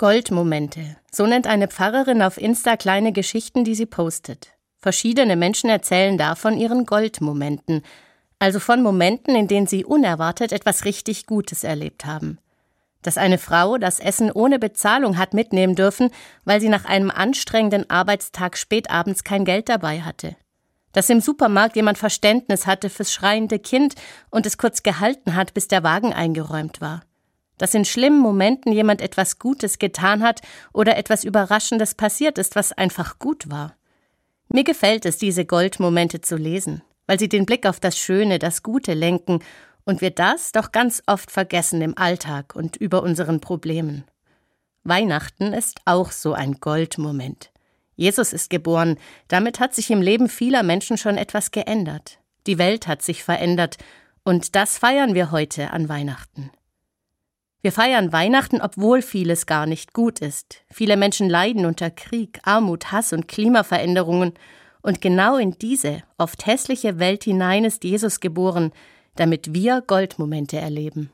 Goldmomente. So nennt eine Pfarrerin auf Insta kleine Geschichten, die sie postet. Verschiedene Menschen erzählen davon ihren Goldmomenten, also von Momenten, in denen sie unerwartet etwas richtig Gutes erlebt haben. Dass eine Frau das Essen ohne Bezahlung hat mitnehmen dürfen, weil sie nach einem anstrengenden Arbeitstag spätabends kein Geld dabei hatte. Dass im Supermarkt jemand Verständnis hatte fürs schreiende Kind und es kurz gehalten hat, bis der Wagen eingeräumt war dass in schlimmen Momenten jemand etwas Gutes getan hat oder etwas Überraschendes passiert ist, was einfach gut war. Mir gefällt es, diese Goldmomente zu lesen, weil sie den Blick auf das Schöne, das Gute lenken und wir das doch ganz oft vergessen im Alltag und über unseren Problemen. Weihnachten ist auch so ein Goldmoment. Jesus ist geboren, damit hat sich im Leben vieler Menschen schon etwas geändert. Die Welt hat sich verändert, und das feiern wir heute an Weihnachten. Wir feiern Weihnachten, obwohl vieles gar nicht gut ist. Viele Menschen leiden unter Krieg, Armut, Hass und Klimaveränderungen. Und genau in diese oft hässliche Welt hinein ist Jesus geboren, damit wir Goldmomente erleben.